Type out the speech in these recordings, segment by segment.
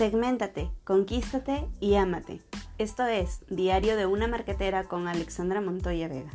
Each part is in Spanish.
Segméntate, conquístate y ámate. Esto es Diario de una marquetera con Alexandra Montoya Vega.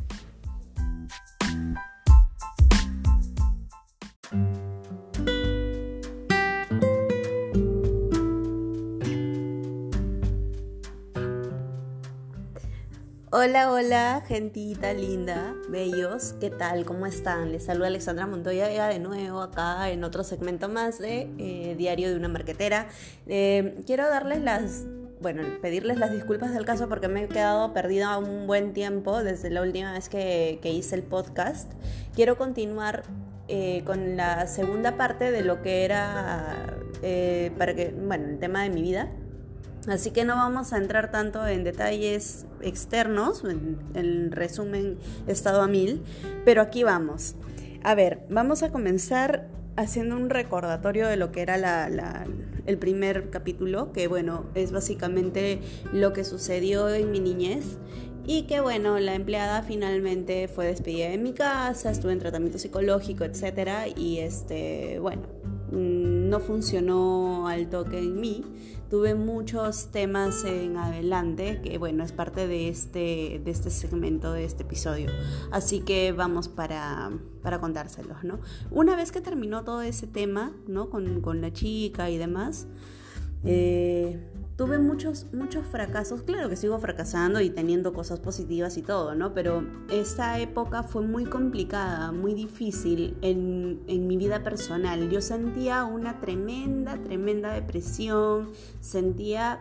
Hola, hola, gentita linda, bellos, ¿qué tal? ¿Cómo están? Les saluda Alexandra Montoya Vega de nuevo acá en otro segmento más de eh, Diario de una Marquetera. Eh, quiero darles las, bueno, pedirles las disculpas del caso porque me he quedado perdida un buen tiempo desde la última vez que, hice el podcast. Quiero continuar eh, con la segunda parte de lo que era, para que, bueno, el tema de mi vida Así que no vamos a entrar tanto en detalles externos, en resumen estado a mil, pero aquí vamos. A ver, vamos a comenzar haciendo un recordatorio de lo que era el primer capítulo, que bueno, es básicamente lo que sucedió en mi niñez y que bueno, la empleada finalmente fue despedida de mi casa, estuve en tratamiento psicológico, etcétera, y este, bueno, mm, no funcionó al toque en mí tuve muchos temas en adelante, que bueno, es parte de este, de este segmento, de este episodio. Así que vamos para, para contárselos, ¿no? Una vez que terminó todo ese tema, ¿no? Con, con la chica y demás, eh, tuve muchos, muchos fracasos. Claro que sigo fracasando y teniendo cosas positivas y todo, ¿no? Pero esa época fue muy complicada, muy difícil en, en, mi vida personal. Yo sentía una tremenda, tremenda depresión. Sentía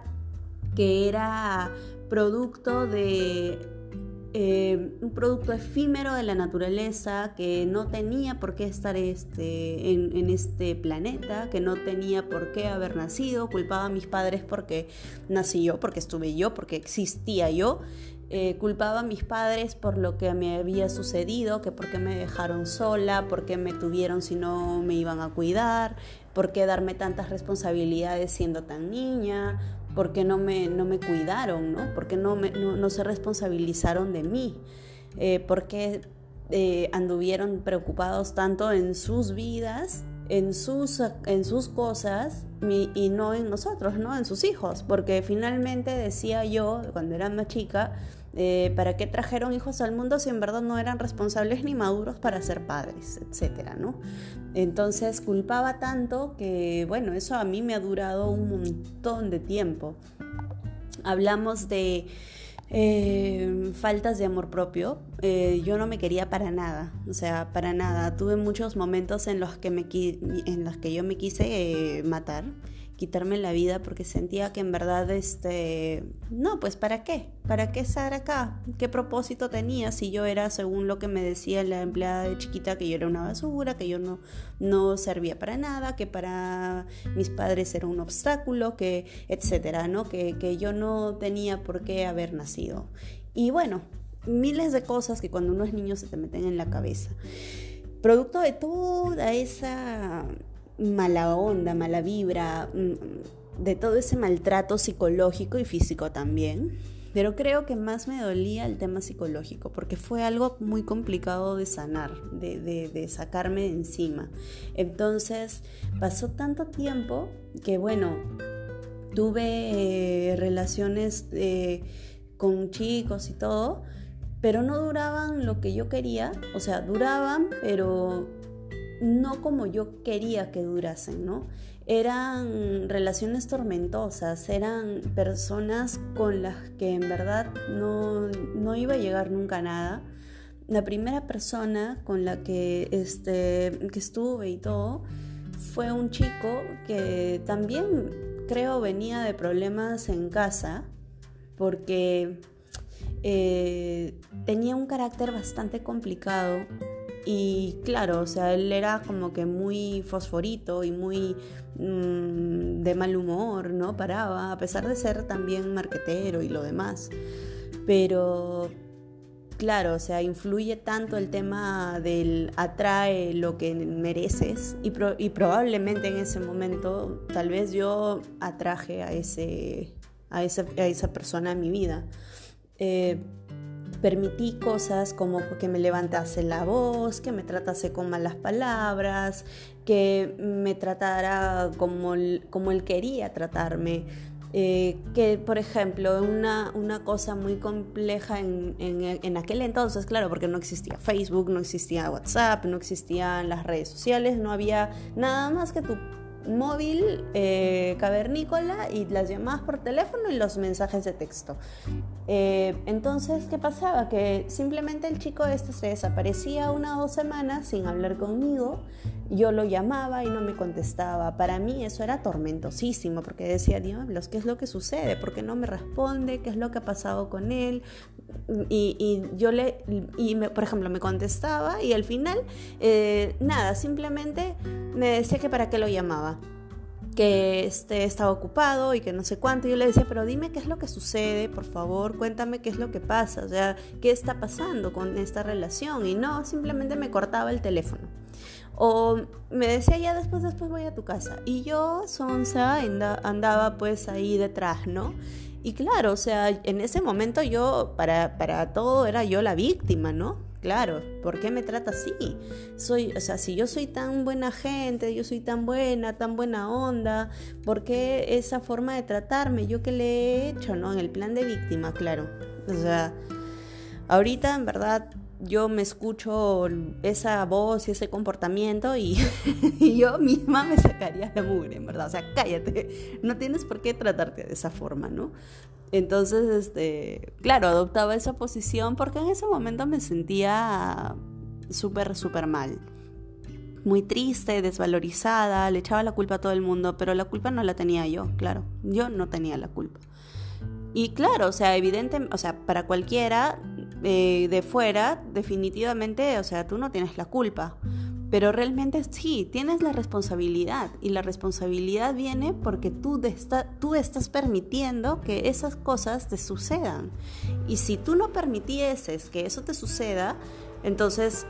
que era producto de eh, un producto efímero de la naturaleza que no tenía por qué estar este, en, este planeta, que no tenía por qué haber nacido, culpaba a mis padres porque nací yo, porque estuve yo, porque existía yo, eh, culpaba a mis padres por lo que me había sucedido, que por qué me dejaron sola, por qué me tuvieron si no me iban a cuidar, por qué darme tantas responsabilidades siendo tan niña, por qué no me, no me cuidaron, ¿no? por qué no, me, no, se responsabilizaron de mí, eh, por qué eh, anduvieron preocupados tanto en sus vidas, en sus, en sus cosas y no en nosotros, ¿no? en sus hijos, porque finalmente decía yo, cuando era más chica, eh, ¿Para qué trajeron hijos al mundo si en verdad no eran responsables ni maduros para ser padres, etcétera, ¿no? Entonces culpaba tanto que, bueno, eso a mí me ha durado un montón de tiempo. Hablamos de eh, faltas de amor propio. Eh, yo no me quería para nada, o sea, para nada. Tuve muchos momentos en los que, me, en los que yo me quise matar quitarme la vida porque sentía que en verdad, este, no, pues ¿para qué? ¿Para qué estar acá? ¿Qué propósito tenía si yo era, según lo que me decía la empleada de chiquita, que yo era una basura, que yo no, no servía para nada, que para mis padres era un obstáculo, que, etcétera, ¿no? Que, que yo no tenía por qué haber nacido. Y bueno, miles de cosas que cuando uno es niño se te meten en la cabeza. Producto de toda esa mala onda, mala vibra, mm, de todo ese maltrato psicológico y físico también. Pero creo que más me dolía el tema psicológico, porque fue algo muy complicado de sanar, de, sacarme de encima. Entonces pasó tanto tiempo que, bueno, tuve eh, relaciones eh, con chicos y todo, pero no duraban lo que yo quería, o sea, duraban, pero no como yo quería que durasen, ¿no? Eran relaciones tormentosas, eran personas con las que en verdad no, iba a llegar nunca a nada. La primera persona con la que, este, que estuve y todo fue un chico que también creo venía de problemas en casa porque eh, tenía un carácter bastante complicado y claro, o sea, él era como que muy fosforito y muy mm, de mal humor, ¿no? Paraba, a pesar de ser también marquetero y lo demás. Pero claro, o sea, influye tanto el tema del atrae lo que mereces y, y probablemente en ese momento tal vez yo atraje a, ese, a, esa, a esa persona en mi vida. Eh, permití cosas como que me levantase la voz, que me tratase con malas palabras, que me tratara como, como él quería tratarme. Eh, que, por ejemplo, una, una cosa muy compleja en, en, en, aquel entonces, claro, porque no existía Facebook, no existía WhatsApp, no existían las redes sociales, no había nada más que tu móvil eh, cavernícola y las llamadas por teléfono y los mensajes de texto. Eh, entonces, ¿qué pasaba? Que simplemente el chico este se desaparecía una o dos semanas sin hablar conmigo. Yo lo llamaba y no me contestaba. Para mí eso era tormentosísimo porque decía, diablos, ¿qué es lo que sucede? ¿Por qué no me responde? ¿Qué es lo que ha pasado con él? Y, yo le, y por ejemplo, me contestaba y al final, eh, nada, simplemente me decía que para qué lo llamaba que este, estaba ocupado y que no sé cuánto. Yo le decía, pero dime qué es lo que sucede, por favor, cuéntame qué es lo que pasa, o sea, qué está pasando con esta relación. Y no, simplemente me cortaba el teléfono. O me decía, ya después, después voy a tu casa. Y yo, Sonsa, andaba pues ahí detrás, ¿no? Y claro, o sea, en ese momento yo, para, para todo, era yo la víctima, ¿no? Claro, ¿por qué me trata así? Soy, o sea, si yo soy tan buena gente, yo soy tan buena, tan buena onda, ¿por qué esa forma de tratarme? ¿Yo qué le he hecho, no? En el plan de víctima, claro. O sea, ahorita en verdad yo me escucho esa voz y ese comportamiento y, y, yo misma me sacaría la mugre, verdad. O sea, cállate, no tienes por qué tratarte de esa forma, ¿no? Entonces, este, claro, adoptaba esa posición porque en ese momento me sentía súper, súper mal. Muy triste, desvalorizada, le echaba la culpa a todo el mundo, pero la culpa no la tenía yo, claro. Yo no tenía la culpa. Y claro, o sea, evidente, o sea, para cualquiera eh, de fuera, definitivamente, o sea, tú no tienes la culpa. Pero realmente sí, tienes la responsabilidad y la responsabilidad viene porque tú, tú estás permitiendo que esas cosas te sucedan. Y si tú no permitieses que eso te suceda, entonces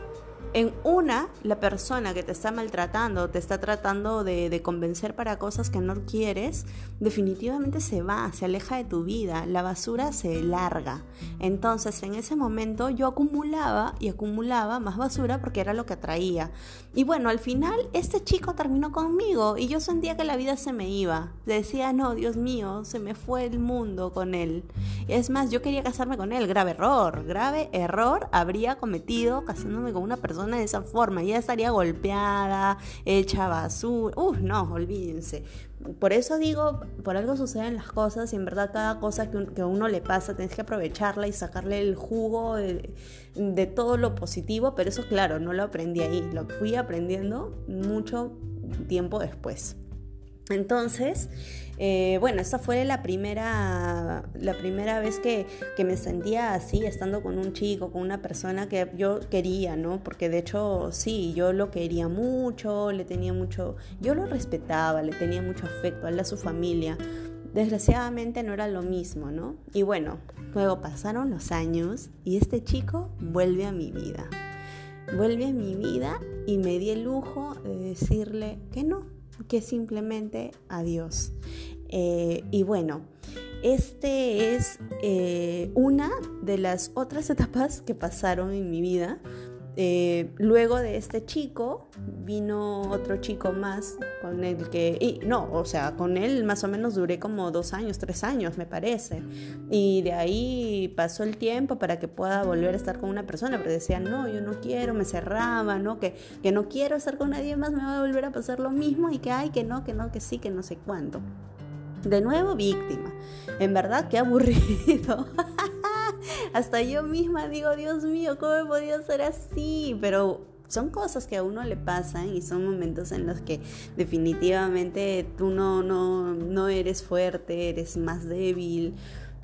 en una, la persona que te está maltratando, te está tratando de, convencer para cosas que no quieres, definitivamente se va, se aleja de tu vida, la basura se larga. Entonces, en ese momento yo acumulaba y acumulaba más basura porque era lo que atraía. Y bueno, al final este chico terminó conmigo y yo sentía que la vida se me iba. Decía, no, Dios mío, se me fue el mundo con él. Es más, yo quería casarme con él, grave error, grave error habría cometido casándome con una persona de esa forma, ya estaría golpeada, hecha basura. Uf, no, olvídense. Por eso digo, por algo suceden las cosas y en verdad cada cosa que, a uno le pasa tienes que aprovecharla y sacarle el jugo de, de todo lo positivo, pero eso claro, no lo aprendí ahí, lo fui aprendiendo mucho tiempo después. Entonces, eh, bueno, esa fue la primera, la primera vez que, me sentía así, estando con un chico, con una persona que yo quería, ¿no? Porque de hecho, sí, yo lo quería mucho, le tenía mucho, yo lo respetaba, le tenía mucho afecto, a su familia. Desgraciadamente no era lo mismo, ¿no? Y bueno, luego pasaron los años y este chico vuelve a mi vida. Vuelve a mi vida y me di el lujo de decirle que no, que simplemente adiós. Eh, y bueno, este es eh, una de las otras etapas que pasaron en mi vida. Eh, luego de este chico vino otro chico más con el que, y no, o sea, con él más o menos duré como dos años, tres años me parece. Y de ahí pasó el tiempo para que pueda volver a estar con una persona, pero decía, no, yo no quiero, me cerraba, ¿no? Que, que no quiero estar con nadie más, me va a volver a pasar lo mismo y que hay, que no, que no, que sí, que no sé cuánto. De nuevo víctima. En verdad, qué aburrido. Hasta yo misma digo, Dios mío, ¿cómo he podido ser así? Pero son cosas que a uno le pasan y son momentos en los que definitivamente tú no, no, no eres fuerte, eres más débil.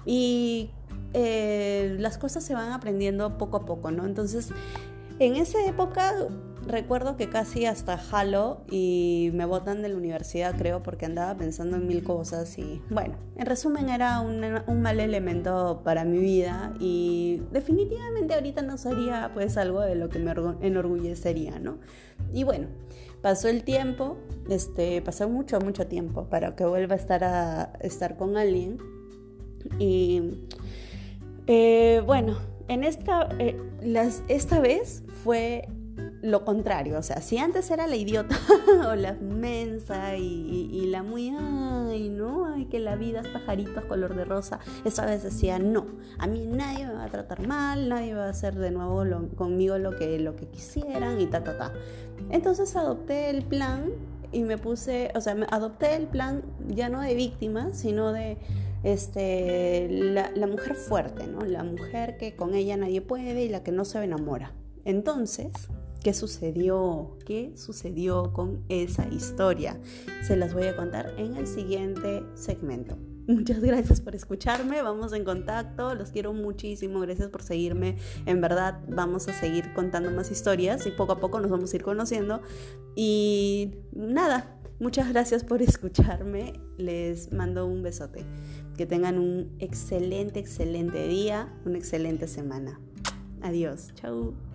Y eh, las cosas se van aprendiendo poco a poco, ¿no? Entonces, en esa época recuerdo que casi hasta jalo y me botan de la universidad, creo, porque andaba pensando en mil cosas y bueno, en resumen era un, mal elemento para mi vida y definitivamente ahorita no sería pues algo de lo que me enorgullecería, ¿no? Y bueno, pasó el tiempo, este, pasó mucho, mucho tiempo para que vuelva a estar, a, estar con alguien y eh, bueno, en esta, eh, las, esta vez fue lo contrario, o sea, si antes era la idiota o la mensa y, la muy, ay, no, ay, que la vida es pajaritos color de rosa, esta vez decía, no, a mí nadie me va a tratar mal, nadie va a hacer de nuevo conmigo lo que, lo que quisieran y ta, ta, ta. Entonces adopté el plan y me puse, o sea, adopté el plan ya no de víctima, sino de este, la, la mujer fuerte, ¿no? La mujer que con ella nadie puede y la que no se enamora. Entonces, ¿Qué sucedió? ¿Qué sucedió con esa historia? Se las voy a contar en el siguiente segmento. Muchas gracias por escucharme, vamos en contacto, los quiero muchísimo, gracias por seguirme, en verdad vamos a seguir contando más historias y poco a poco nos vamos a ir conociendo y nada, muchas gracias por escucharme, les mando un besote, que tengan un excelente, excelente día, una excelente semana. Adiós, chao.